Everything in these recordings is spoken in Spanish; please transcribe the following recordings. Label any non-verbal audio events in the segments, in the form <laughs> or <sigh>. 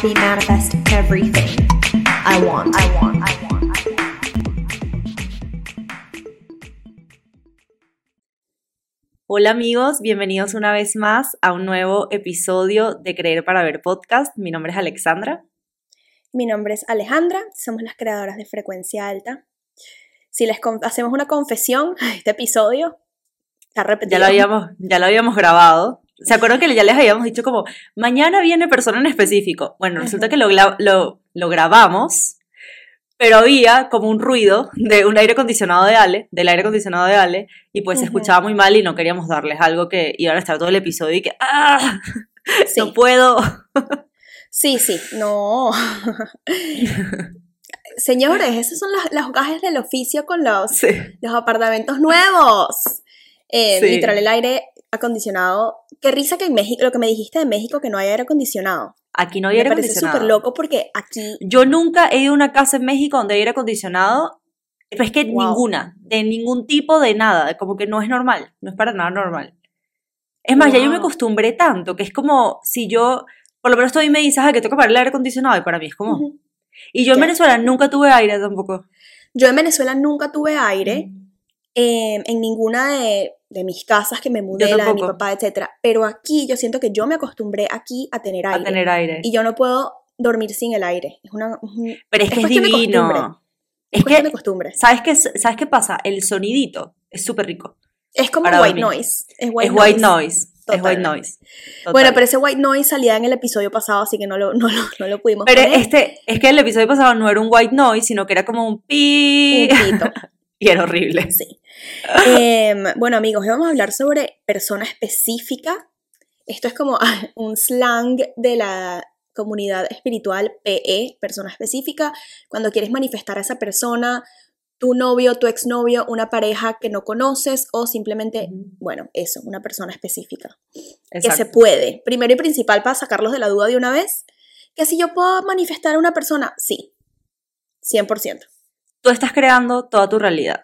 Watch me manifest everything I want. I want. I want. Hola amigos, bienvenidos una vez más a un nuevo episodio de Creer para Ver podcast. Mi nombre es Alexandra. Mi nombre es Alejandra, somos las creadoras de Frecuencia Alta. Si les hacemos una confesión a este episodio, está repetido. Ya lo habíamos, ya lo habíamos grabado. ¿Se acuerdan que ya les habíamos dicho como, mañana viene persona en específico? Bueno, resulta que lo, lo, lo grabamos, pero había como un ruido de un aire acondicionado de Ale, del aire acondicionado de Ale, y pues se escuchaba muy mal y no queríamos darles algo que iban a estar todo el episodio y que, ¡ah! No puedo. Sí, sí, no. Señores, esos son los, los gajes del oficio con los, los apartamentos nuevos. Eh, Literal, el aire acondicionado. Qué risa que en México, lo que me dijiste de México, que no hay aire acondicionado. Aquí no hay aire acondicionado. Me parece súper loco porque aquí. Yo nunca he ido a una casa en México donde hay aire acondicionado. Pero es que ninguna, de ningún tipo de nada, como que no es normal, no es para nada normal. Es más, ya yo me acostumbré tanto que es como si yo, por lo menos tú me dices, ah, que tengo que pagar el aire acondicionado, y para mí es como. Y yo en Venezuela nunca tuve aire tampoco. Yo en Venezuela nunca tuve aire. Em, en ninguna de, mis casas que me mudé, la de mi papá, etc. Pero aquí yo siento que yo me acostumbré aquí a tener aire. A tener aire. Y yo no puedo dormir sin el aire. Es una, Pero es, que es divino. Es, que, de costumbre. ¿sabes qué, ¿Sabes qué pasa? El sonidito es súper rico. Es como white noise. Es white, es white noise. Es white noise. Bueno, pero ese white noise salía en el episodio pasado, así que no lo, no, no, lo pudimos Pero este, es que el episodio pasado no era un white noise, sino que era como un pi. Un pito. <laughs> y era horrible. Sí. Em, bueno, amigos, hoy vamos a hablar sobre persona específica. Esto es como <laughs> un slang de la comunidad espiritual PE, persona específica. Cuando quieres manifestar a esa persona, tu novio, tu exnovio, una pareja que no conoces o simplemente, bueno, eso, una persona específica. Que se puede. Primero y principal para sacarlos de la duda de una vez, que si yo puedo manifestar a una persona, sí, 100% tú estás creando toda tu realidad.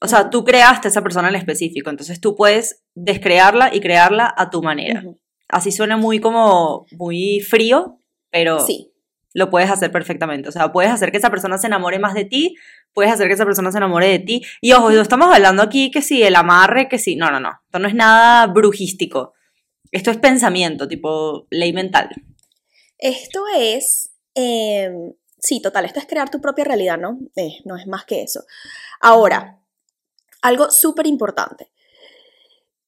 O sea, tú creaste a esa persona en específico, entonces tú puedes descrearla y crearla a tu manera. Así suena muy como muy frío, pero sí. lo puedes hacer perfectamente. O sea, puedes hacer que esa persona se enamore más de ti, puedes hacer que esa persona se enamore de ti. Y ojo, no estamos hablando aquí que si el amarre, que si... No, no, no. Esto no es nada brujístico. Esto es pensamiento, tipo ley mental. Esto es em, sí, total, esto es crear tu propia realidad, ¿no? Eh, no es más que eso. Ahora, algo súper importante.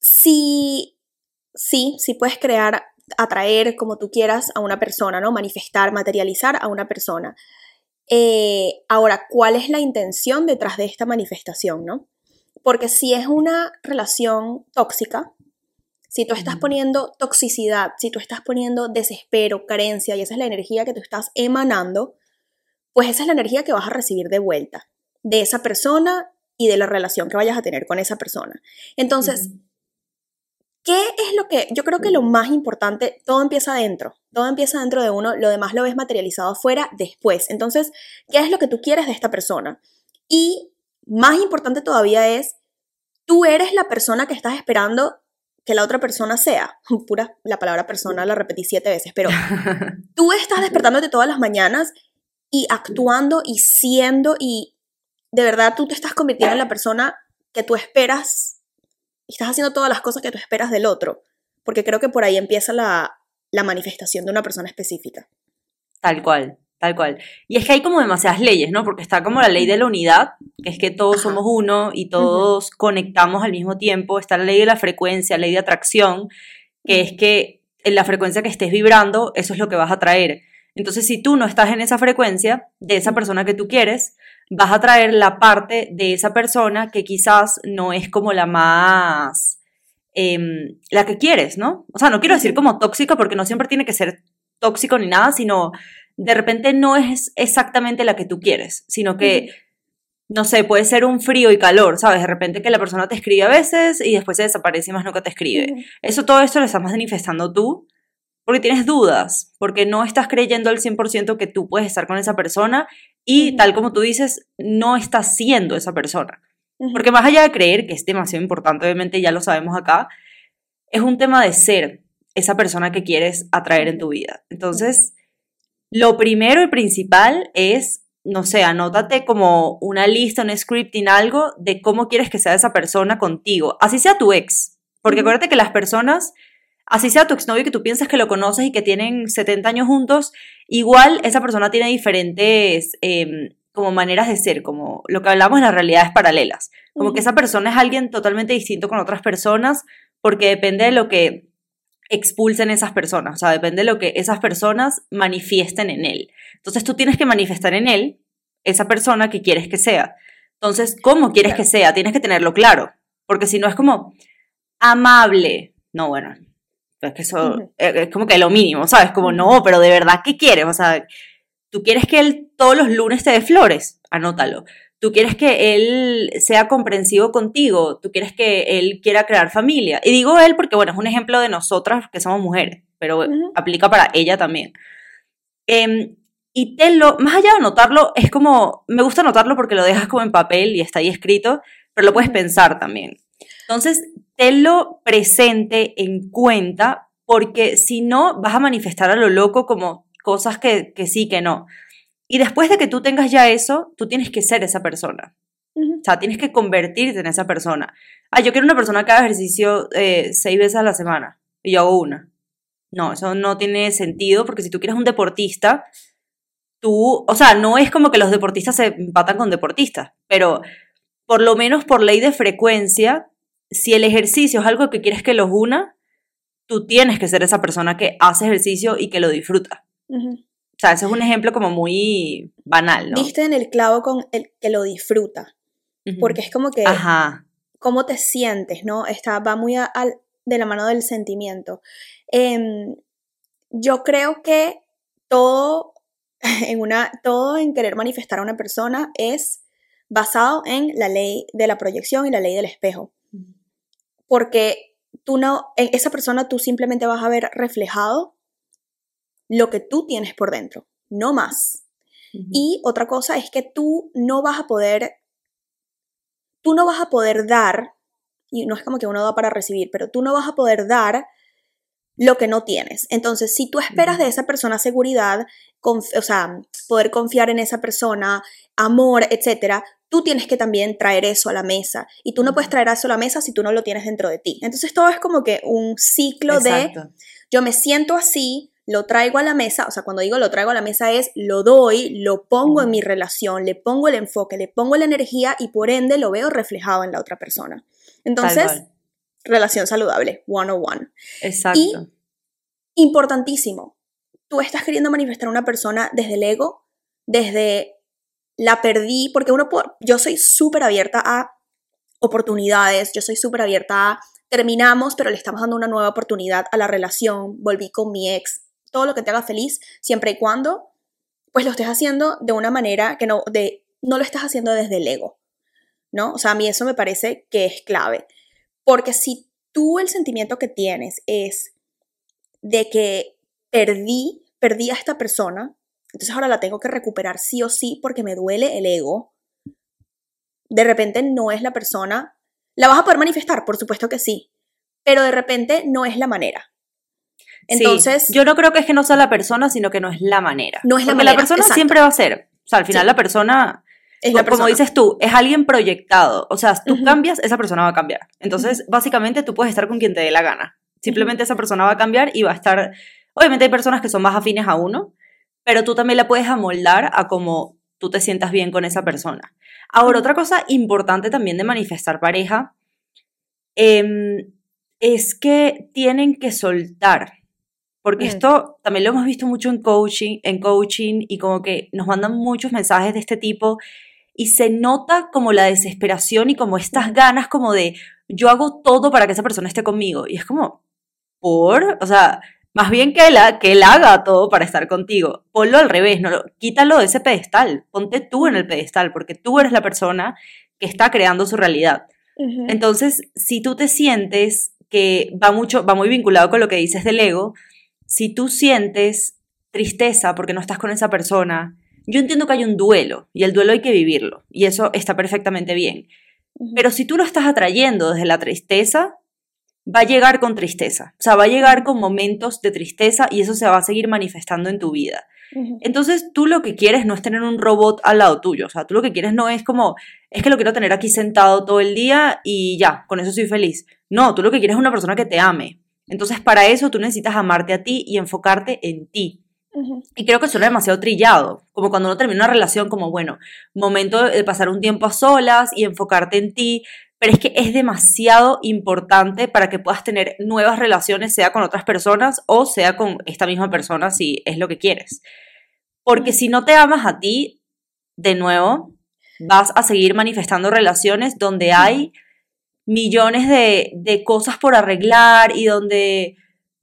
Si, sí, sí puedes crear, atraer como tú quieras a una persona, ¿no? Manifestar, materializar a una persona. Eh, ahora, ¿cuál es la intención detrás de esta manifestación, no? Porque si es una relación tóxica, si tú estás poniendo toxicidad, si tú estás poniendo desespero, carencia, y esa es la energía que tú estás emanando, pues esa es la energía que vas a recibir de vuelta de esa persona y de la relación que vayas a tener con esa persona. Entonces, ¿qué es lo que yo creo que lo más importante, todo empieza adentro, todo empieza dentro de uno, lo demás lo ves materializado afuera después. Entonces, ¿qué es lo que tú quieres de esta persona? Y más importante todavía es, tú eres la persona que estás esperando que la otra persona sea. <laughs> Pura, la palabra persona la repetí siete veces, pero <laughs> tú estás despertándote todas las mañanas y actuando y siendo y de verdad tú te estás convirtiendo en la persona que tú esperas y estás haciendo todas las cosas que tú esperas del otro, porque creo que por ahí empieza la, la manifestación de una persona específica. Tal cual, tal cual. Y es que hay como demasiadas leyes, ¿no? Porque está como la ley de la unidad, que es que todos somos uno y todos conectamos al mismo tiempo. Está la ley de la frecuencia, la ley de atracción, que es que en la frecuencia que estés vibrando, eso es lo que vas a traer. Entonces, si tú no estás en esa frecuencia de esa persona que tú quieres, vas a traer la parte de esa persona que quizás no es como la más, em, la que quieres, ¿no? O sea, no quiero decir como tóxica porque no siempre tiene que ser tóxico ni nada, sino de repente no es exactamente la que tú quieres, sino que, no sé, puede ser un frío y calor, ¿sabes? De repente que la persona te escribe a veces y después se desaparece y más nunca te escribe. Eso, todo esto lo estás manifestando tú porque tienes dudas, porque no estás creyendo al 100% que tú puedes estar con esa persona y tal como tú dices, no estás siendo esa persona. Porque más allá de creer, que es demasiado importante, obviamente ya lo sabemos acá, es un tema de ser esa persona que quieres atraer en tu vida. Entonces, Lo primero y principal es, no sé, anótate como una lista, un scripting, algo de cómo quieres que sea esa persona contigo, así sea tu ex. Porque acuérdate que las personas, así sea tu exnovio que tú piensas que lo conoces y que tienen 70 años juntos, igual esa persona tiene diferentes em, como maneras de ser, como lo que hablamos en las realidades paralelas. Como que esa persona es alguien totalmente distinto con otras personas porque depende de lo que expulsen esas personas, o sea, depende de lo que esas personas manifiesten en él. Entonces tú tienes que manifestar en él esa persona que quieres que sea. Entonces, ¿cómo quieres que sea? Tienes que tenerlo claro, porque si no es como amable, no, bueno, es que eso eh, es como que lo mínimo, ¿sabes? Como no, pero de verdad, ¿qué quieres? O sea, tú quieres que él todos los lunes te dé flores, anótalo. Tú quieres que él sea comprensivo contigo, tú quieres que él quiera crear familia. Y digo él porque, bueno, es un ejemplo de nosotras que somos mujeres, pero Ujú. aplica para ella también. Em, y tenlo, más allá de anotarlo, es como, me gusta anotarlo porque lo dejas como en papel y está ahí escrito, pero lo puedes pensar también. Entonces, tenlo presente en cuenta porque si no, vas a manifestar a lo loco como cosas que, que sí, que no. Y después de que tú tengas ya eso, tú tienes que ser esa persona. O sea, tienes que convertirte en esa persona. Ah, yo quiero una persona que haga ejercicio eh, seis veces a la semana y yo hago una. No, eso no tiene sentido porque si tú quieres un deportista, tú, o sea, no es como que los deportistas se empatan con deportistas, pero por lo menos por ley de frecuencia, si el ejercicio es algo que quieres que los una, tú tienes que ser esa persona que hace ejercicio y que lo disfruta. Ujú. O sea, ese es un ejemplo como muy banal, ¿no? Diste en el clavo con el que lo disfruta, porque es como que Ajá. cómo te sientes, ¿no? Está, va muy a- de la mano del sentimiento. Em, yo creo que todo <laughs> en, una, todo en querer manifestar a una persona es basado en la ley de la proyección y la ley del espejo. Porque tú no, en esa persona tú simplemente vas a ver reflejado lo que tú tienes por dentro, no más. Y otra cosa es que tú no vas a poder, tú no vas a poder dar, y no es como que uno da para recibir, pero tú no vas a poder dar lo que no tienes. Entonces, si tú esperas de esa persona seguridad, o sea, poder confiar en esa persona, amor, etcétera, tú tienes que también traer eso a la mesa. Y tú no puedes traer eso a la mesa si tú no lo tienes dentro de ti. Entonces, todo es como que un ciclo de Exacto. yo me siento así, lo traigo a la mesa, o sea, cuando digo lo traigo a la mesa es lo doy, lo pongo en mi relación, le pongo el enfoque, le pongo la energía y por ende lo veo reflejado en la otra persona. Entonces, relación saludable, 101. Exacto. Importantísimo, tú estás queriendo manifestar a una persona desde el ego, desde la perdí, porque uno, yo soy súper abierta a oportunidades, yo soy súper abierta a terminamos, pero le estamos dando una nueva oportunidad a la relación, volví con mi ex, todo lo que te haga feliz, siempre y cuando pues lo estés haciendo de una manera que no, de, no lo estás haciendo desde el ego, ¿no? O sea, a mí eso me parece que es clave, porque si tú el sentimiento que tienes es de que perdí, perdí a esta persona, entonces ahora la tengo que recuperar sí o sí porque me duele el ego, de repente no es la persona, la vas a poder manifestar, por supuesto que sí, pero de repente no es la manera. Entonces, Sí, yo no creo que es que no sea la persona, sino que no es la manera. No es la Porque manera, la persona exacto. siempre va a ser. O sea, al final Sí. la persona, es la como persona. dices tú, es alguien proyectado. O sea, tú cambias, esa persona va a cambiar. Entonces, básicamente tú puedes estar con quien te dé la gana. Simplemente esa persona va a cambiar y va a estar. Obviamente hay personas que son más afines a uno, pero tú también la puedes amoldar a como tú te sientas bien con esa persona. Ahora, otra cosa importante también de manifestar pareja em, es que tienen que soltar. Porque Mm. esto también lo hemos visto mucho en coaching, en coaching y como que nos mandan muchos mensajes de este tipo y se nota como la desesperación y como estas ganas como de yo hago todo para que esa persona esté conmigo y es como por, o sea, más bien que él, que él haga todo para estar contigo. Ponlo al revés, no lo- quítalo de ese pedestal, ponte tú en el pedestal porque tú eres la persona que está creando su realidad. Entonces, si tú te sientes que va mucho, va muy vinculado con lo que dices del ego, si tú sientes tristeza porque no estás con esa persona, yo entiendo que hay un duelo y el duelo hay que vivirlo y eso está perfectamente bien. Pero si tú lo estás atrayendo desde la tristeza, va a llegar con tristeza. O sea, va a llegar con momentos de tristeza y eso se va a seguir manifestando en tu vida. Entonces tú lo que quieres no es tener un robot al lado tuyo, o sea, tú lo que quieres no es como, es que lo quiero tener aquí sentado todo el día y ya, con eso soy feliz. No, tú lo que quieres es una persona que te ame. Entonces para eso tú necesitas amarte a ti y enfocarte en ti. Y creo que suena demasiado trillado, como cuando uno termina una relación, como bueno, momento de pasar un tiempo a solas y enfocarte en ti, pero es que es demasiado importante para que puedas tener nuevas relaciones, sea con otras personas o sea con esta misma persona si es lo que quieres. Porque si no te amas a ti, de nuevo, vas a seguir manifestando relaciones donde hay millones de, de cosas por arreglar y donde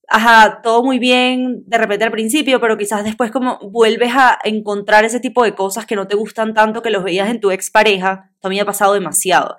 ajá, todo muy bien de repente al principio, pero quizás después como vuelves a encontrar ese tipo de cosas que no te gustan tanto que los veías en tu expareja, esto a mí me ha pasado demasiado.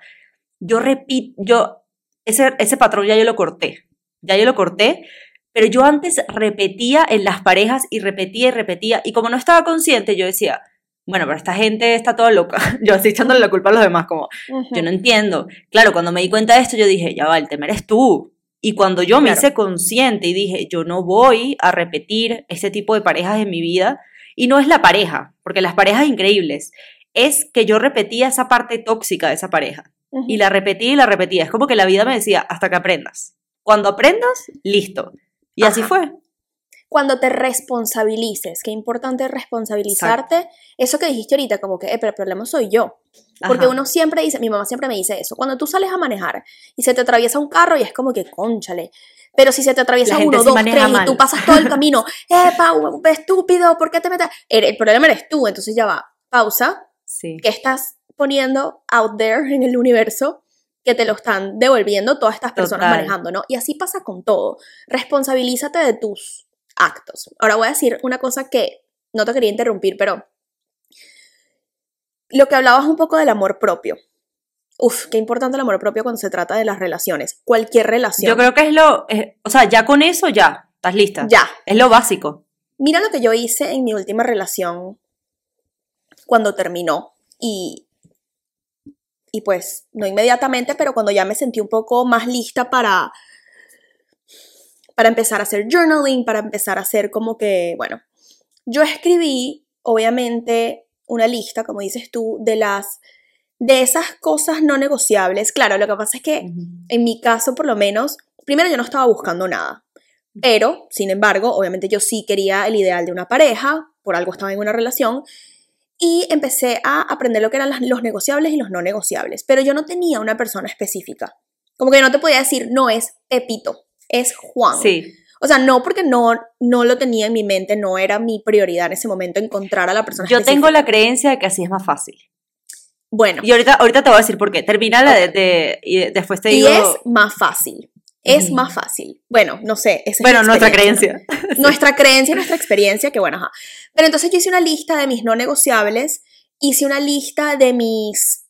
Yo repito, yo, ese, ese patrón ya yo lo corté, ya yo lo corté, pero yo antes repetía en las parejas y repetía y repetía, y como no estaba consciente, yo decía, bueno, pero esta gente está toda loca, <laughs> yo así echándole la culpa a los demás, como, yo no entiendo. Claro, cuando me di cuenta de esto, yo dije, ya va, el tema eres tú. Y cuando yo me Claro. hice consciente y dije, yo no voy a repetir ese tipo de parejas en mi vida, y no es la pareja, porque las parejas increíbles, es que yo repetía esa parte tóxica de esa pareja. Y la repetía y la repetía. Es como que la vida me decía, hasta que aprendas. Cuando aprendas, listo. Y así fue. Cuando te responsabilices, qué importante es responsabilizarte. Eso que dijiste ahorita, como que, eh, pero el problema soy yo. Porque Ajá. uno siempre dice, mi mamá siempre me dice eso, cuando tú sales a manejar y se te atraviesa un carro y es como que, conchale. Pero si se te atraviesa uno, dos, tres y mal. tú pasas todo el <laughs> camino, eh, Pau, estúpido, ¿por qué te metes? El, el problema eres tú, entonces ya va, pausa, Sí. ¿qué estás poniendo out there en el universo? que te lo están devolviendo todas estas personas Total. manejando, ¿no? Y así pasa con todo. Responsabilízate de tus actos. Ahora voy a decir una cosa que no te quería interrumpir, pero lo que hablabas un poco del amor propio. Uf, qué importante el amor propio cuando se trata de las relaciones. Cualquier relación. Yo creo que es lo, es- o sea, ya con eso ya, estás lista. Ya. Es lo básico. Mira lo que yo hice en mi última relación cuando terminó y, y pues no inmediatamente, pero cuando ya me sentí un poco más lista para, para empezar a hacer journaling, para empezar a hacer como que, bueno, yo escribí obviamente una lista, como dices tú, de las de esas cosas no negociables. Claro, lo que pasa es que en mi caso, por lo menos, primero yo no estaba buscando nada. Pero, sin embargo, obviamente yo sí quería el ideal de una pareja, por algo estaba en una relación, y empecé a aprender lo que eran los negociables y los no negociables. Pero yo no tenía una persona específica. Como que no te podía decir, no es Pepito, es Juan. Sí. O sea, no porque no, no lo tenía en mi mente, no era mi prioridad en ese momento encontrar a la persona Yo tengo la creencia de que así es más fácil. Bueno, Y ahorita, ahorita te voy a decir por qué. Termina la de, de- y después te y digo. es más fácil. Es más fácil. Bueno, no sé. esa es bueno, nuestra experiencia, ¿no? creencia. nuestra <laughs> creencia, nuestra experiencia, que bueno, ajá. Pero entonces yo hice una lista de mis no negociables, hice una lista de mis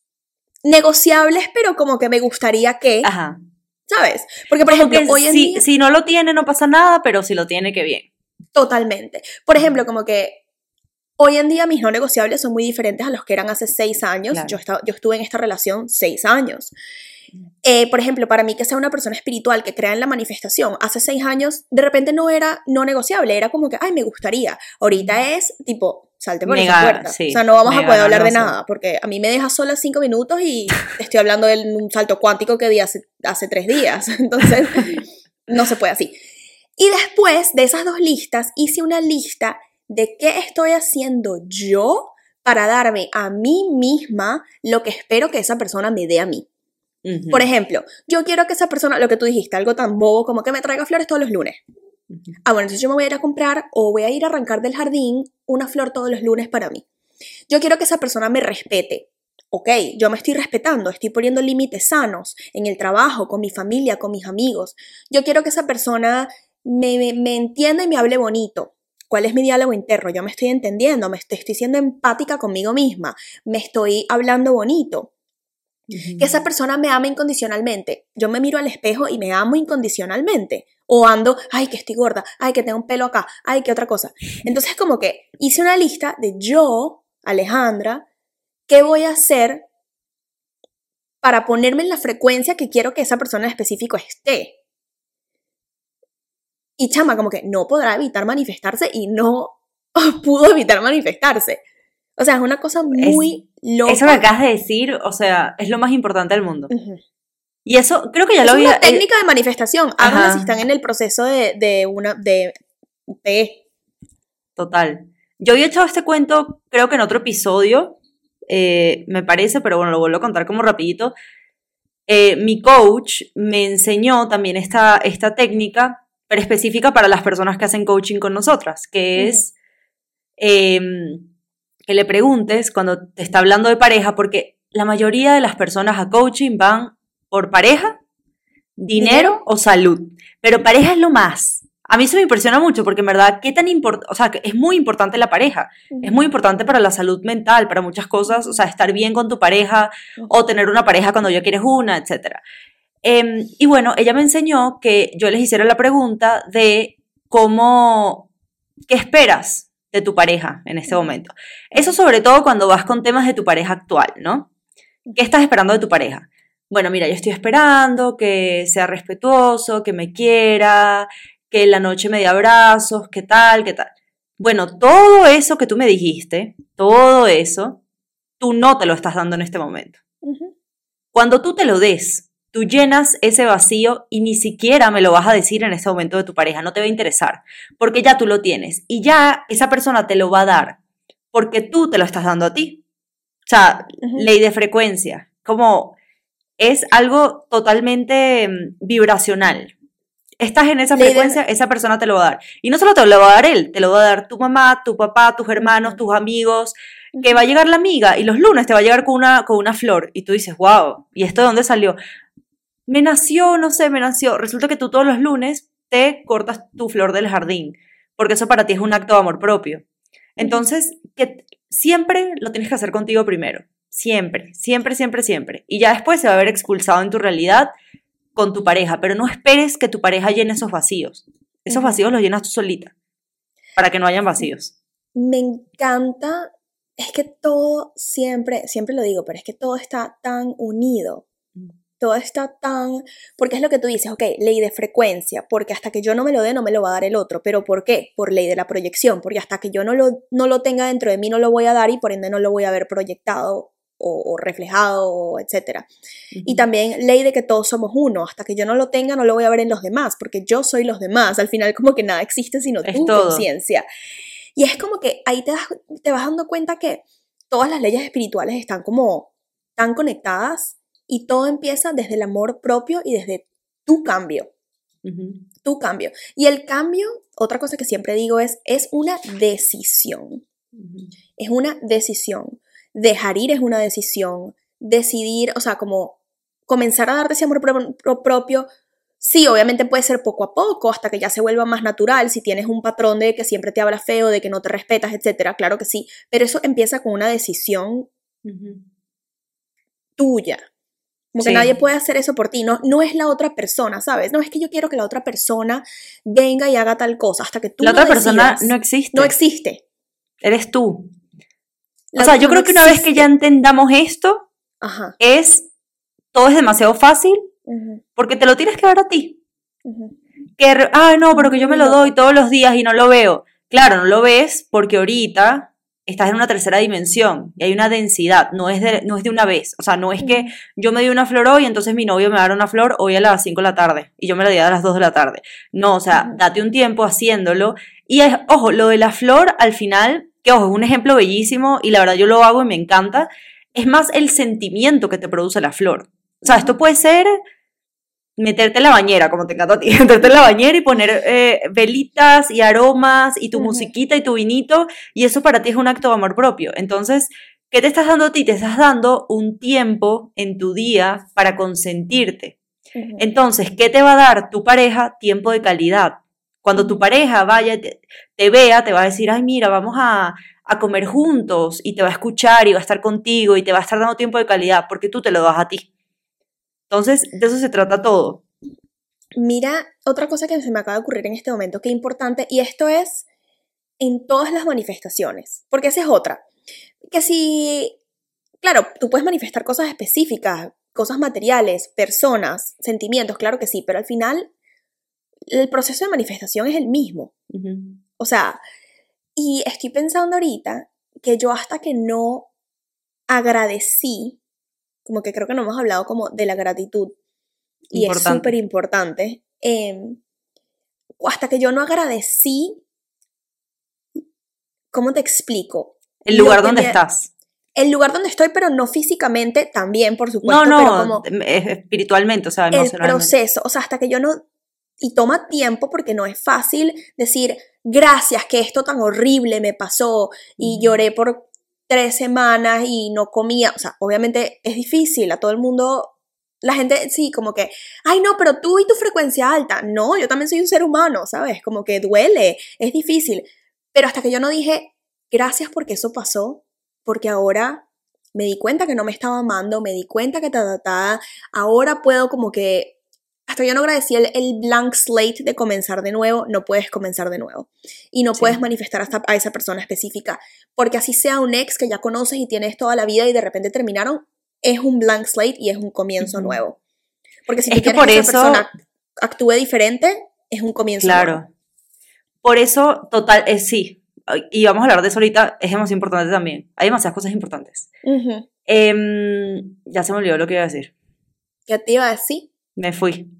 negociables, pero como que me gustaría que, Ajá. ¿sabes? Porque, por Como ejemplo, hoy en si, día, si no lo tiene, no pasa nada, pero si lo tiene, qué bien. totalmente. Por ejemplo, como que hoy en día mis no negociables son muy diferentes a los que eran hace seis años. Claro. Yo, estaba, yo estuve en esta relación seis años. Eh, por ejemplo, para mí que sea una persona espiritual que crea en la manifestación, hace seis años de repente no era no negociable, era como que, ay, me gustaría. Ahorita es tipo, salte por esa puerta. sí, o sea, no vamos a poder hablar de nada, porque a mí me dejas sola cinco minutos y <laughs> estoy hablando de un salto cuántico que di hace, hace tres días. <laughs> Entonces, no se puede así. Y después de esas dos listas, hice una lista de qué estoy haciendo yo para darme a mí misma lo que espero que esa persona me dé a mí. Por ejemplo, yo quiero que esa persona, lo que tú dijiste, algo tan bobo como que me traiga flores todos los lunes. Ah, bueno, entonces yo me voy a ir a comprar o voy a ir a arrancar del jardín una flor todos los lunes para mí. Yo quiero que esa persona me respete. Ok, yo me estoy respetando, estoy poniendo límites sanos en el trabajo, con mi familia, con mis amigos. Yo quiero que esa persona me, me, me entienda y me hable bonito. ¿Cuál es mi diálogo interno? Yo me estoy entendiendo, me estoy, estoy siendo empática conmigo misma, me estoy hablando bonito Que esa persona me ama incondicionalmente. Yo me miro al espejo y me amo incondicionalmente. O ando, ay, que estoy gorda, ay, que tengo un pelo acá, ay, que otra cosa. <laughs> Entonces, como que hice una lista de yo, Alejandra, qué voy a hacer para ponerme en la frecuencia que quiero que esa persona en específico esté. Y chama, como que no podrá evitar manifestarse y no, <laughs> pudo evitar manifestarse. O sea, es una cosa muy loca. Eso que acabas de decir, o sea, es lo más importante del mundo. Y eso, creo que ya Es lo había... una técnica de manifestación. Háganlo si están en el proceso de, de una de, de Total. Yo había echado este cuento, creo que en otro episodio, eh, me parece, pero bueno, lo vuelvo a contar como rapidito. Eh, mi coach me enseñó también esta, esta técnica, pero específica para las personas que hacen coaching con nosotras, que es em, que le preguntes cuando te está hablando de pareja, porque la mayoría de las personas a coaching van por pareja, dinero o salud, pero pareja es lo más. A mí eso me impresiona mucho porque en verdad, qué tan importante, o sea, es muy importante la pareja, es muy importante para la salud mental, para muchas cosas, o sea, estar bien con tu pareja o tener una pareja cuando ya quieres una, etc. Em, y bueno, ella me enseñó que yo les hiciera la pregunta de cómo, ¿qué esperas de tu pareja en este momento? Eso sobre todo cuando vas con temas de tu pareja actual, ¿no? ¿Qué estás esperando de tu pareja? Bueno, mira, yo estoy esperando que sea respetuoso, que me quiera, que en la noche me dé abrazos, qué tal, qué tal. Bueno, todo eso que tú me dijiste, todo eso, tú no te lo estás dando en este momento. Cuando tú te lo des, tú llenas ese vacío y ni siquiera me lo vas a decir en este momento de tu pareja, no te va a interesar, porque ya tú lo tienes y ya esa persona te lo va a dar, porque tú te lo estás dando a ti. O sea, ley de frecuencia, como es algo totalmente mm, vibracional. Estás en esa Ley de- frecuencia, esa persona te lo va a dar. Y no solo te lo va a dar él, te lo va a dar tu mamá, tu papá, tus hermanos, tus amigos, que va a llegar la amiga y los lunes te va a llegar con una, con una flor y tú dices, wow, ¿y esto de dónde salió? Me nació, no sé, me nació. Resulta que tú todos los lunes te cortas tu flor del jardín, porque eso para ti es un acto de amor propio. Entonces, que siempre lo tienes que hacer contigo primero. Siempre, siempre, siempre, siempre. Y ya después se va a ver expulsado en tu realidad con tu pareja, pero no esperes que tu pareja llene esos vacíos. Esos vacíos los llenas tú solita, para que no hayan vacíos. Me encanta, es que todo siempre, siempre lo digo, pero es que todo está tan unido. Todo está tan, porque es lo que tú dices, ok, ley de frecuencia, porque hasta que yo no me lo dé, no me lo va a dar el otro, pero ¿por qué? Por ley de la proyección, porque hasta que yo no lo, no lo tenga dentro de mí, no lo voy a dar y por ende no lo voy a ver proyectado o, o reflejado, o etcétera. Y también ley de que todos somos uno, hasta que yo no lo tenga, no lo voy a ver en los demás, porque yo soy los demás, al final como que nada existe sino Es tu conciencia. Y es como que ahí te, das- te vas dando cuenta que todas las leyes espirituales están como tan conectadas y todo empieza desde el amor propio y desde tu cambio, tu cambio. Y el cambio, otra cosa que siempre digo es, es una decisión es una decisión. Dejar ir es una decisión. Decidir, o sea, como comenzar a darte ese amor pro- pro- propio. Sí, obviamente puede ser poco a poco, hasta que ya se vuelva más natural. Si tienes un patrón de que siempre te habla feo, de que no te respetas, etcétera, claro que sí. Pero eso empieza con una decisión tuya. Como que nadie puede hacer eso por ti. No, no es la otra persona, ¿sabes? No es que yo quiero que la otra persona venga y haga tal cosa. Hasta que tú La no otra persona no existe. no existe. Eres tú. La o sea, yo no creo que una vez que ya entendamos esto, Ajá. es todo es demasiado fácil porque te lo tienes que dar a ti. Que, ah, no, pero que yo me lo doy todos los días y no lo veo. Claro, no lo ves porque ahorita estás en una tercera dimensión y hay una densidad, no es de, no es de una vez. O sea, no es que yo me di una flor hoy, entonces mi novio me va a dar una flor hoy a las 5 de la tarde y yo me la di a las 2 de la tarde. No, o sea, Ujú. date un tiempo haciéndolo. Y es, ojo, lo de la flor al final, que ojo, es un ejemplo bellísimo y la verdad yo lo hago y me encanta, es más el sentimiento que te produce la flor. O sea, esto puede ser meterte en la bañera, como te encanta a ti, <laughs> meterte en la bañera y poner eh, velitas y aromas y tu musiquita y tu vinito, y eso para ti es un acto de amor propio. Entonces, ¿qué te estás dando a ti? Te estás dando un tiempo en tu día para consentirte. Entonces, ¿qué te va a dar tu pareja? Tiempo de calidad. Cuando tu pareja vaya, te, te vea, te va a decir, ay, mira, vamos a, a comer juntos y te va a escuchar y va a estar contigo y te va a estar dando tiempo de calidad porque tú te lo das a ti. Entonces, de eso se trata todo. Mira, otra cosa que se me acaba de ocurrir en este momento, que importante, y esto es en todas las manifestaciones, porque esa es otra. Que si, claro, tú puedes manifestar cosas específicas, cosas materiales, personas, sentimientos, claro que sí, pero al final el proceso de manifestación es el mismo. O sea, Y estoy pensando ahorita que yo hasta que no agradecí, como que creo que no hemos hablado como de la gratitud, y es súper importante, em, hasta que yo no agradecí, ¿cómo te explico? El lugar donde me- estás. El lugar donde estoy, pero no físicamente, también, por supuesto, No, pero no, como es espiritualmente, o sea, el emocionalmente. proceso, o sea, hasta que yo no, y toma tiempo porque no es fácil decir, gracias que esto tan horrible me pasó y lloré por tres semanas y no comía, o sea, obviamente es difícil, a todo el mundo, la gente sí, como que, ay no, pero tú y tu frecuencia alta, no, yo también soy un ser humano, ¿sabes? Como que duele, es difícil, pero hasta que yo no dije, gracias porque eso pasó, porque ahora me di cuenta que no me estaba amando, me di cuenta que ta, ta, ahora puedo como que, hasta yo no agradecí el, el blank slate de comenzar de nuevo, no puedes comenzar de nuevo. Y no Sí. puedes manifestar hasta a esa persona específica, porque así sea un ex que ya conoces y tienes toda la vida y de repente terminaron, es un blank slate y es un comienzo Ujú. nuevo. Porque si Es tú que quieres por que esa eso- persona actúe diferente, es un comienzo nuevo. Claro. Por eso, total, eh, sí. Y vamos a hablar de eso ahorita, es demasiado importante también. Hay demasiadas cosas importantes. Ujú. Em, ya se me olvidó lo que iba a decir. ¿Qué te iba a decir? Me fui.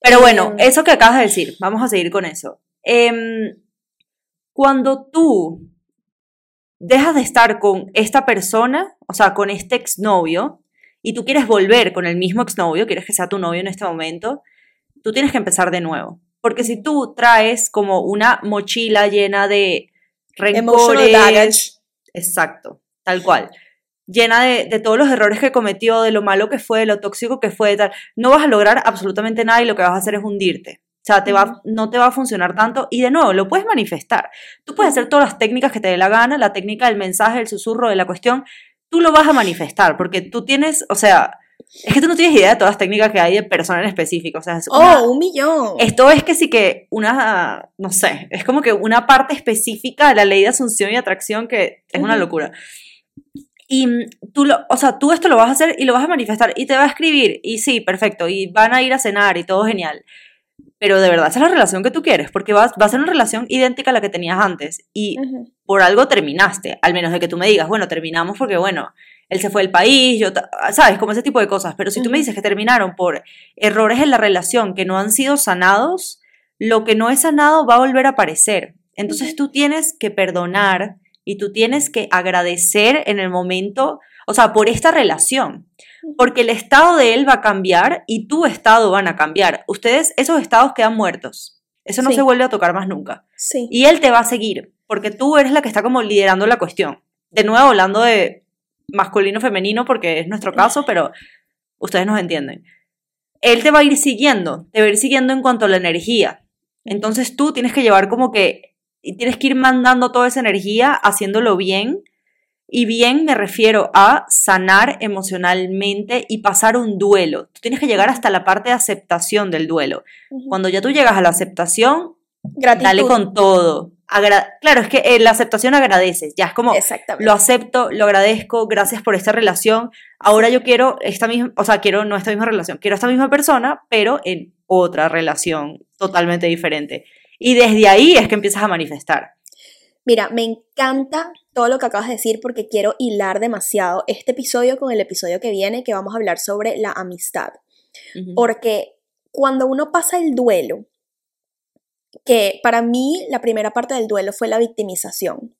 Pero bueno, eso que acabas de decir, vamos a seguir con eso. Em, cuando tú dejas de estar con esta persona, o sea, con este exnovio, y tú quieres volver con el mismo exnovio, quieres que sea tu novio en este momento, tú tienes que empezar de nuevo. Porque si tú traes como una mochila llena de rencores, exacto, tal cual, llena de, de todos los errores que cometió, de lo malo que fue, de lo tóxico que fue, de tal, no vas a lograr absolutamente nada y lo que vas a hacer es hundirte. O sea, te va, no te va a funcionar tanto y de nuevo, lo puedes manifestar. Tú puedes hacer todas las técnicas que te dé la gana, la técnica del mensaje, el susurro, de la cuestión, tú lo vas a manifestar porque tú tienes, o sea, es que tú no tienes idea de todas las técnicas que hay de persona en específico. O sea, es una- Oh, un millón. esto es que sí que una, no sé, es como que una parte específica de la ley de asunción y atracción que es una locura. Y mm, tú, lo, o sea, tú esto lo vas a hacer y lo vas a manifestar y te va a escribir y sí, perfecto, y van a ir a cenar y todo genial. Pero de verdad, esa es la relación que tú quieres, porque va, va a ser una relación idéntica a la que tenías antes y por algo terminaste, al menos de que tú me digas, bueno, terminamos porque, bueno, él se fue del país, yo, ¿sabes? Como ese tipo de cosas. Pero si tú me dices que terminaron por errores en la relación que no han sido sanados, lo que no es sanado va a volver a aparecer. Entonces tú tienes que perdonar y tú tienes que agradecer en el momento, o sea, por esta relación. Porque el estado de él va a cambiar y tu estado van a cambiar. Ustedes, esos estados quedan muertos. Eso no Sí. se vuelve a tocar más nunca. Sí. Y él te va a seguir, porque tú eres la que está como liderando la cuestión. De nuevo, hablando de masculino, femenino, porque es nuestro caso, pero ustedes nos entienden. Él te va a ir siguiendo, te va a ir siguiendo en cuanto a la energía. Entonces tú tienes que llevar como que, y tienes que ir mandando toda esa energía, haciéndolo bien. Y bien me refiero a sanar emocionalmente y pasar un duelo. Tú tienes que llegar hasta la parte de aceptación del duelo. Cuando ya tú llegas a la aceptación, Gratitud. Dale con todo. Agra- claro, es que eh, la aceptación agradeces, ya es como, lo acepto, lo agradezco, gracias por esta relación. Ahora yo quiero esta misma, o sea, quiero no esta misma relación, quiero esta misma persona, pero en otra relación totalmente diferente. Y desde ahí es que empiezas a manifestar. Mira, me encanta todo lo que acabas de decir porque quiero hilar demasiado este episodio con el episodio que viene, que vamos a hablar sobre la amistad. Porque cuando uno pasa el duelo, que para mí la primera parte del duelo fue la victimización.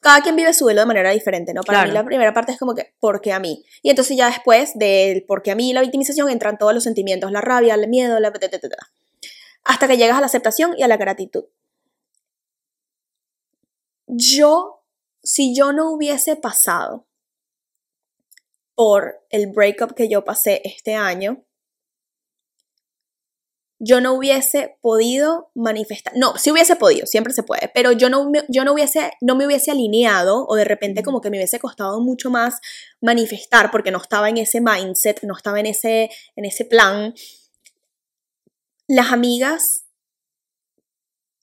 Cada quien vive su duelo de manera diferente, ¿no? Para mí la primera parte es como que, ¿por qué a mí? Y entonces ya después del por qué a mí y la victimización entran todos los sentimientos, la rabia, el miedo, la... ta, ta, hasta que llegas a la aceptación y a la gratitud. Yo, si yo no hubiese pasado por el breakup que yo pasé este año, yo no hubiese podido manifestar, no, sí hubiese podido, siempre se puede, pero yo no, me- yo no hubiese, no me hubiese alineado o de repente como que me hubiese costado mucho más manifestar porque no estaba en ese mindset, no estaba en ese, en ese plan. Las amigas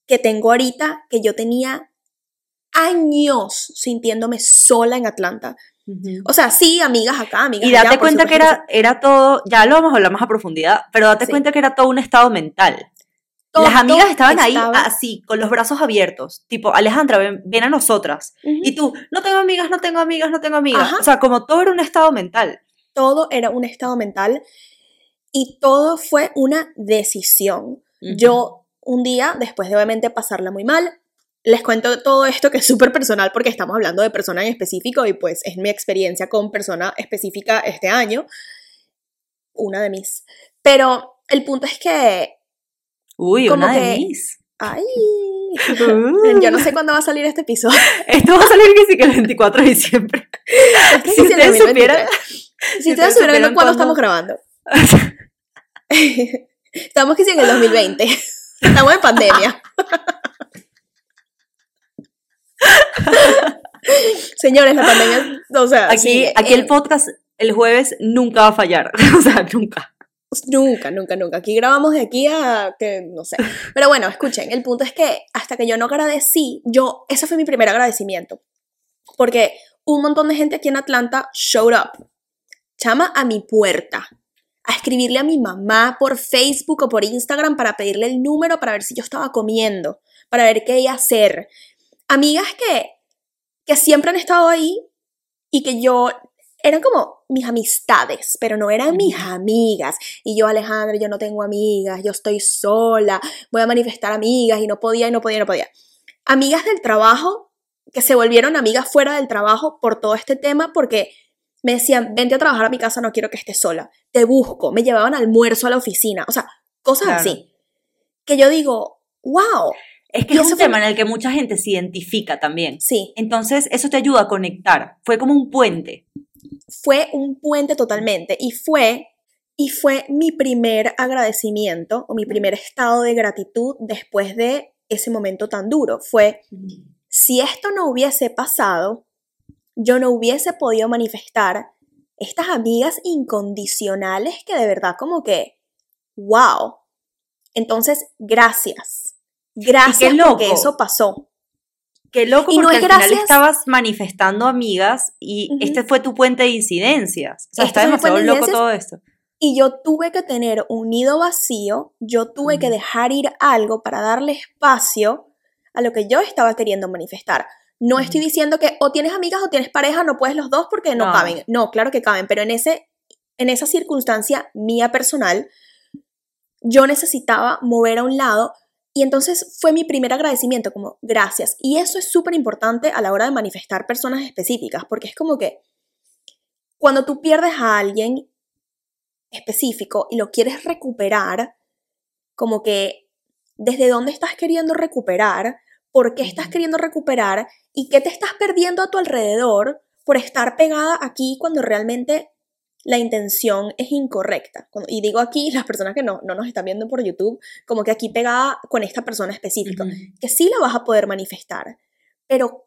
que tengo ahorita, que yo tenía años sintiéndome sola en Atlanta. O sea, sí, amigas acá, amigas Y date allá, cuenta que era, era todo, ya lo vamos a hablar más a profundidad, pero date Sí. cuenta que era todo un estado mental. Las amigas todo estaban ahí así, con los brazos abiertos. Tipo, Alejandra, ven, ven a nosotras. Y tú, no tengo amigas, no tengo amigas, no tengo amigas. Ajá. O sea, como todo era un estado mental. todo era un estado mental y todo fue una decisión. Yo un día, después de obviamente pasarla muy mal, les cuento todo esto que es súper personal porque estamos hablando de persona en específico y pues es mi experiencia con persona específica este año, una de mis. Pero el punto es que, Uy, como una de que- mis. ay, Uh. <laughs> yo no sé cuándo va a salir este episodio. <laughs> Esto va a salir que sí que el 24 de diciembre. Es que Si el ustedes 2023. supieran- Si ustedes supieran cuándo- estamos grabando. <laughs> Estamos que sí en el 2020. Estamos en pandemia. <laughs> Señores, la pandemia, o sea, Aquí, aquí el Eh, podcast el jueves nunca va a fallar. <laughs> O sea, nunca. Nunca, nunca, nunca. Aquí grabamos de aquí a que no sé. Pero bueno, escuchen, el punto es que hasta que yo no agradecí, yo, ese fue mi primer agradecimiento. Porque un montón de gente aquí en Atlanta showed up. Chama a mi puerta. A escribirle a mi mamá por Facebook o por Instagram para pedirle el número para ver si yo estaba comiendo, para ver qué iba a hacer. Amigas que, que siempre han estado ahí y que yo eran como mis amistades, pero no eran mis amigas. Y yo, Alejandra, yo no tengo amigas, yo estoy sola, voy a manifestar amigas y no podía, y no podía, y no podía. Amigas del trabajo que se volvieron amigas fuera del trabajo por todo este tema porque me decían, vente a trabajar a mi casa, no quiero que estés sola, te busco, me llevaban almuerzo a la oficina, o sea, cosas Claro. así. Que yo digo, wow, Es que es un fue- tema en el que mucha gente se identifica también. sí, Entonces, eso te ayuda a conectar. Fue como un puente. fue un puente totalmente y fue y fue mi primer agradecimiento o mi primer estado de gratitud después de ese momento tan duro. Fue si esto no hubiese pasado, yo no hubiese podido manifestar estas amigas incondicionales que de verdad como que wow. Entonces, gracias. Gracias porque eso pasó. Qué loco Y no porque es al final estabas manifestando amigas y este fue tu puente de incidencias. O sea, Este está demasiado de loco todo esto. Y yo tuve que tener un nido vacío, yo tuve que dejar ir algo para darle espacio a lo que yo estaba queriendo manifestar. No estoy diciendo que o tienes amigas o tienes pareja, no puedes los dos porque no, No. caben. No, claro que caben, pero en, ese, en esa circunstancia mía personal, yo necesitaba mover a un lado y entonces fue mi primer agradecimiento, como gracias. Y eso es súper importante a la hora de manifestar personas específicas, porque es como que cuando tú pierdes a alguien específico y lo quieres recuperar, como que desde dónde estás queriendo recuperar, por qué estás queriendo recuperar y qué te estás perdiendo a tu alrededor por estar pegada aquí cuando realmente la intención es incorrecta. Y digo aquí, <laughs> las personas que no, no nos están viendo por YouTube, como que aquí pegada con esta persona específica, Ujú. que sí la vas a poder manifestar, pero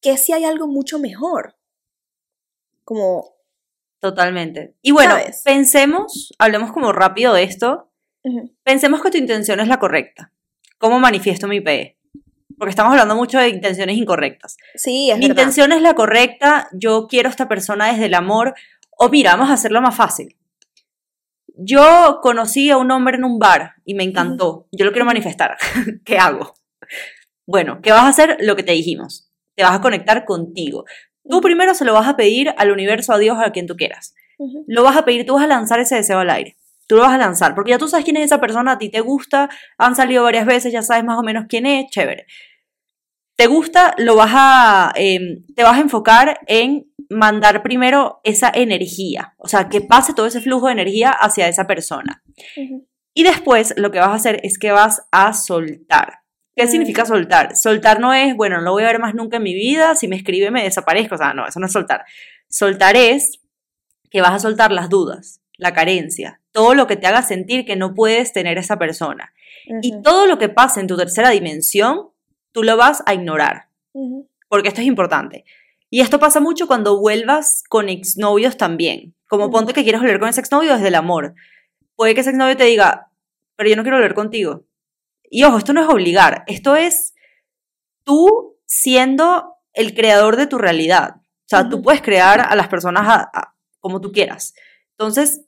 que si hay algo mucho mejor. Como, Totalmente. Y bueno, ¿Sabes? pensemos, hablemos como rápido de esto. ujú, Pensemos que tu intención es la correcta. ¿Cómo manifiesto mi PE? Porque estamos hablando mucho de intenciones incorrectas. sí, es Mi verdad. intención es la correcta, yo quiero a esta persona desde el amor. O mira, vamos a hacerlo más fácil. Yo conocí a un hombre en un bar y me encantó. Yo lo quiero manifestar. <laughs> ¿Qué hago? Bueno, ¿qué vas a hacer? Lo que te dijimos. Te vas a conectar contigo. Tú primero se lo vas a pedir al universo, a Dios, a quien tú quieras. Lo vas a pedir, tú vas a lanzar ese deseo al aire. Tú lo vas a lanzar, porque ya tú sabes quién es esa persona, a ti te gusta, han salido varias veces, ya sabes más o menos quién es, chévere. Te gusta, lo vas a, em, te vas a enfocar en mandar primero esa energía, o sea, que pase todo ese flujo de energía hacia esa persona. Y después lo que vas a hacer es que vas a soltar. ¿Qué Mm. significa soltar? Soltar no es, bueno, no lo voy a ver más nunca en mi vida, si me escribe me desaparezco, o sea, no, eso no es soltar. Soltar es que vas a soltar las dudas, la carencia, todo lo que te haga sentir que no puedes tener esa persona. Y todo lo que pase en tu tercera dimensión, tú lo vas a ignorar, porque esto es importante. Y esto pasa mucho cuando vuelvas con exnovios también. Como Ujú. ponte que quieres volver con ese exnovio desde el amor. Puede que ese exnovio te diga, pero yo no quiero volver contigo. Y ojo, esto no es obligar, esto es tú siendo el creador de tu realidad. O sea, tú puedes crear a las personas a- a- como tú quieras. Entonces,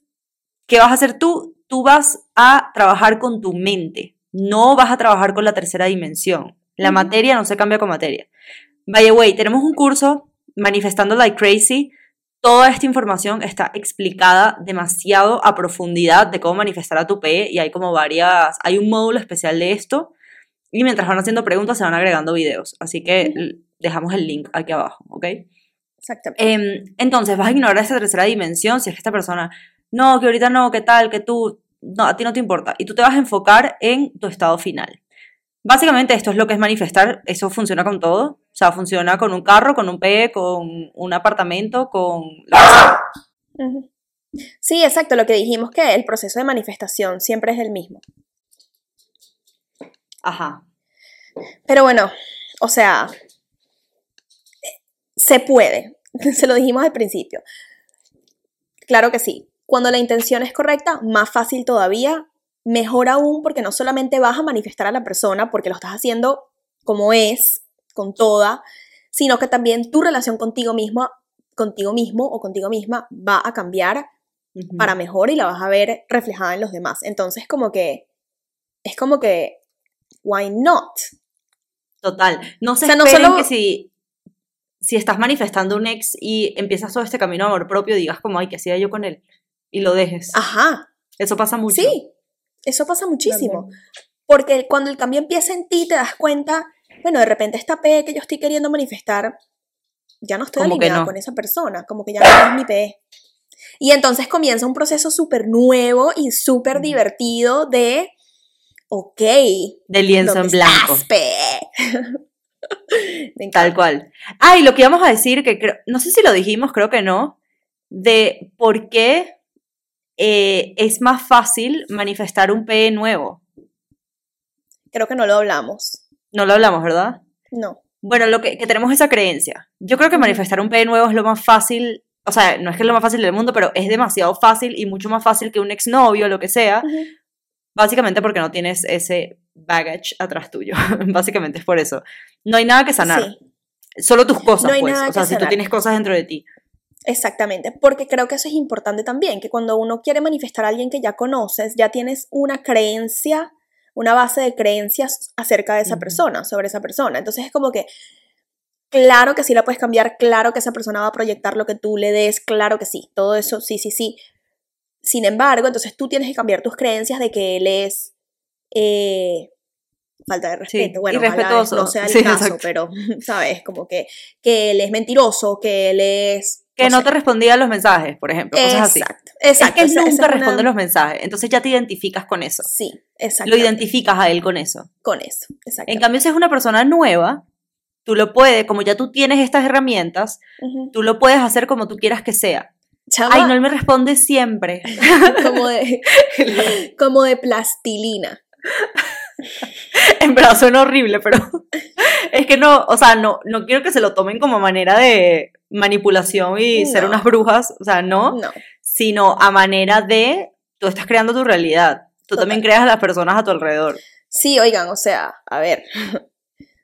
¿qué vas a hacer tú? Tú vas a trabajar con tu mente. no vas a trabajar con la tercera dimensión. La Ujú. materia no se cambia con materia. By the way, tenemos un curso, Manifestando Like Crazy. Toda esta información está explicada demasiado a profundidad de cómo manifestar a tu PE y hay como varias, hay un módulo especial de esto y mientras van haciendo preguntas se van agregando videos. Así que Ujú. l- dejamos el link aquí abajo, ¿ok? Exactamente. Em, entonces, vas a ignorar esa tercera dimensión si es que esta persona, no, que ahorita no, que tal, que tú, no, a ti no te importa. Y tú te vas a enfocar en tu estado final. Básicamente esto es lo que es manifestar, eso funciona con todo, o sea, funciona con un carro, con un PE, con un apartamento, con... Sí, exacto, lo que dijimos que el proceso de manifestación siempre es el mismo. Ajá. Pero bueno, o sea, se puede, <laughs> se lo dijimos al principio. Claro que sí. Cuando la intención es correcta, más fácil todavía, mejor aún porque no solamente vas a manifestar a la persona porque lo estás haciendo como es, con toda, sino que también tu relación contigo mismo, contigo mismo o contigo misma va a cambiar para mejor y la vas a ver reflejada en los demás. Entonces, como que es como que why not? Total. No se O sea, no solo- que si, si estás manifestando un ex y empiezas todo este camino de amor propio, digas como, ay, ¿qué hacía yo con él? Y lo dejes. Ajá, Eso pasa mucho. Sí, eso pasa muchísimo. Porque cuando el cambio empieza en ti, te das cuenta, bueno, de repente esta P que yo estoy queriendo manifestar, ya no estoy Como alineada no. con esa persona, como que ya no es mi P. Y entonces comienza un proceso súper nuevo y súper divertido de, ok, De lienzo en ¿dónde blanco. estás, P? <laughs> Tal cual. Ah, y lo que íbamos a decir, que creo- no sé si lo dijimos, creo que no, de por qué eh, es más fácil manifestar un PE nuevo. Creo que no lo hablamos. No lo hablamos, ¿verdad? No. Bueno, lo que, que tenemos esa creencia. Yo creo que manifestar un PE nuevo es lo más fácil, o sea, no es que es lo más fácil del mundo, pero es demasiado fácil y mucho más fácil que un exnovio, lo que sea, básicamente porque no tienes ese baggage atrás tuyo. <laughs> básicamente es por eso. No hay nada que sanar. Sí. Solo tus cosas, No hay pues. nada O sea, que si tú tienes cosas dentro de ti. Exactamente, porque creo que eso es importante también, que cuando uno quiere manifestar a alguien que ya conoces, ya tienes una creencia, una base de creencias acerca de esa persona, sobre esa persona. Entonces es como que, claro que sí la puedes cambiar, claro que esa persona va a proyectar lo que tú le des, claro que sí, todo eso, sí, sí, sí. Sin embargo, entonces tú tienes que cambiar tus creencias de que él es... eh, falta de respeto, bueno, ojalá irrespetuoso. no sea el Sí, caso, exacto. pero, <laughs> ¿sabes? Como que, que él es mentiroso, que él es... Que no sé. te respondía a los mensajes, por ejemplo, cosas así. Exacto, exacto. es que él nunca es una- responde los mensajes, entonces ya te identificas con eso. Sí, exacto. Lo identificas a él con eso. con eso, exacto. En cambio, si es una persona nueva, tú lo puedes, como ya tú tienes estas herramientas, tú lo puedes hacer como tú quieras que sea. Chama, Ay, no, él me responde siempre. <laughs> como, de, <laughs> como de plastilina. en verdad suena horrible, pero <laughs> es que no, o sea, no, no quiero que se lo tomen como manera de manipulación y ser unas brujas, o sea, no, No, sino a manera de tú estás creando tu realidad. Tú Total. también creas a las personas a tu alrededor. sí, oigan, o sea, a ver, <laughs>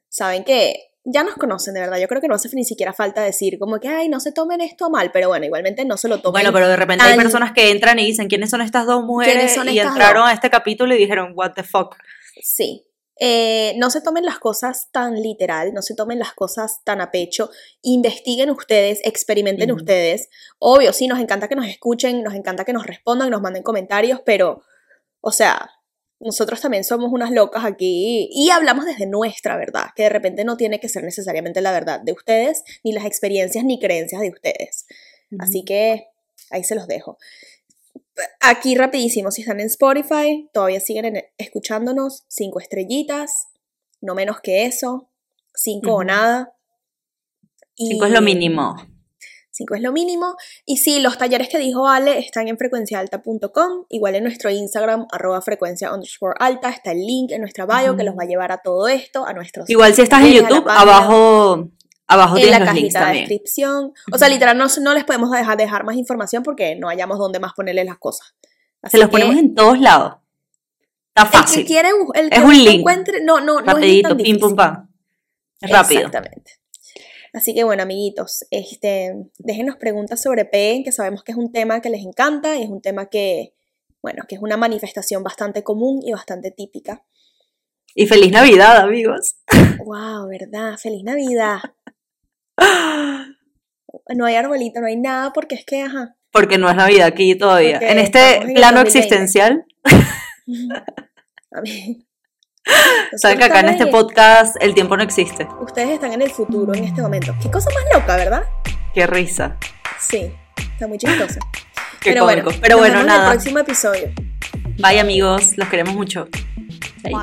saben que ya nos conocen de verdad. Yo creo que no hace ni siquiera falta decir como que, ay, no se tomen esto mal, pero bueno, igualmente no se lo tomen. Bueno, pero de repente hay personas que entran y dicen, ¿quiénes son estas dos mujeres? ¿Quiénes son y estas entraron dos? a este capítulo y dijeron, what the fuck. Sí. Eh, no se tomen las cosas tan literal, no se tomen las cosas tan a pecho, investiguen ustedes, experimenten ustedes. Obvio, sí, nos encanta que nos escuchen, nos encanta que nos respondan, nos manden comentarios, pero, o sea, nosotros también somos unas locas aquí y hablamos desde nuestra verdad, que de repente no tiene que ser necesariamente la verdad de ustedes, ni las experiencias ni creencias de ustedes. Así que ahí se los dejo. Aquí rapidísimo, si están en Spotify, todavía siguen en- escuchándonos, cinco estrellitas, no menos que eso, cinco o nada. Cinco es lo mínimo. Cinco es lo mínimo. Y sí, los talleres que dijo Ale están en frecuenciaalta.com, igual en nuestro Instagram, arroba frecuencia underscore alta, está el link en nuestra bio que los va a llevar a todo esto, a nuestros Igual si estás en YouTube, abajo, abajo en la los cajita de también. descripción. O sea, literal, no, no les podemos dejar, dejar más información porque no hayamos dónde más ponerles las cosas. Así Se los que ponemos en todos lados. Está El que fácil. quiere, bu- el que Es un link. encuentre, no, no, no es Rapidito, tan pim pum pam. Es rápido. Exactamente. Así que bueno, amiguitos, este, déjenos preguntas sobre P, que sabemos que es un tema que les encanta y es un tema que, bueno, que es una manifestación bastante común y bastante típica. Y feliz Navidad, amigos. Wow, ¿verdad? Feliz Navidad. <laughs> <gasps> No hay arbolito, no hay nada porque es que, ajá. Porque no es Navidad aquí todavía. Porque en este plano 2020. existencial, <laughs> A mí- <laughs> saben que acá en este podcast el tiempo no existe. Ustedes están en el futuro en este momento. Qué cosa más loca, ¿verdad? Qué risa. Sí, está muy chistosa. <laughs> Qué Pero cómico. bueno, Pero nos bueno, vemos en el nada. próximo episodio. Bye, amigos. Los queremos mucho. Bye.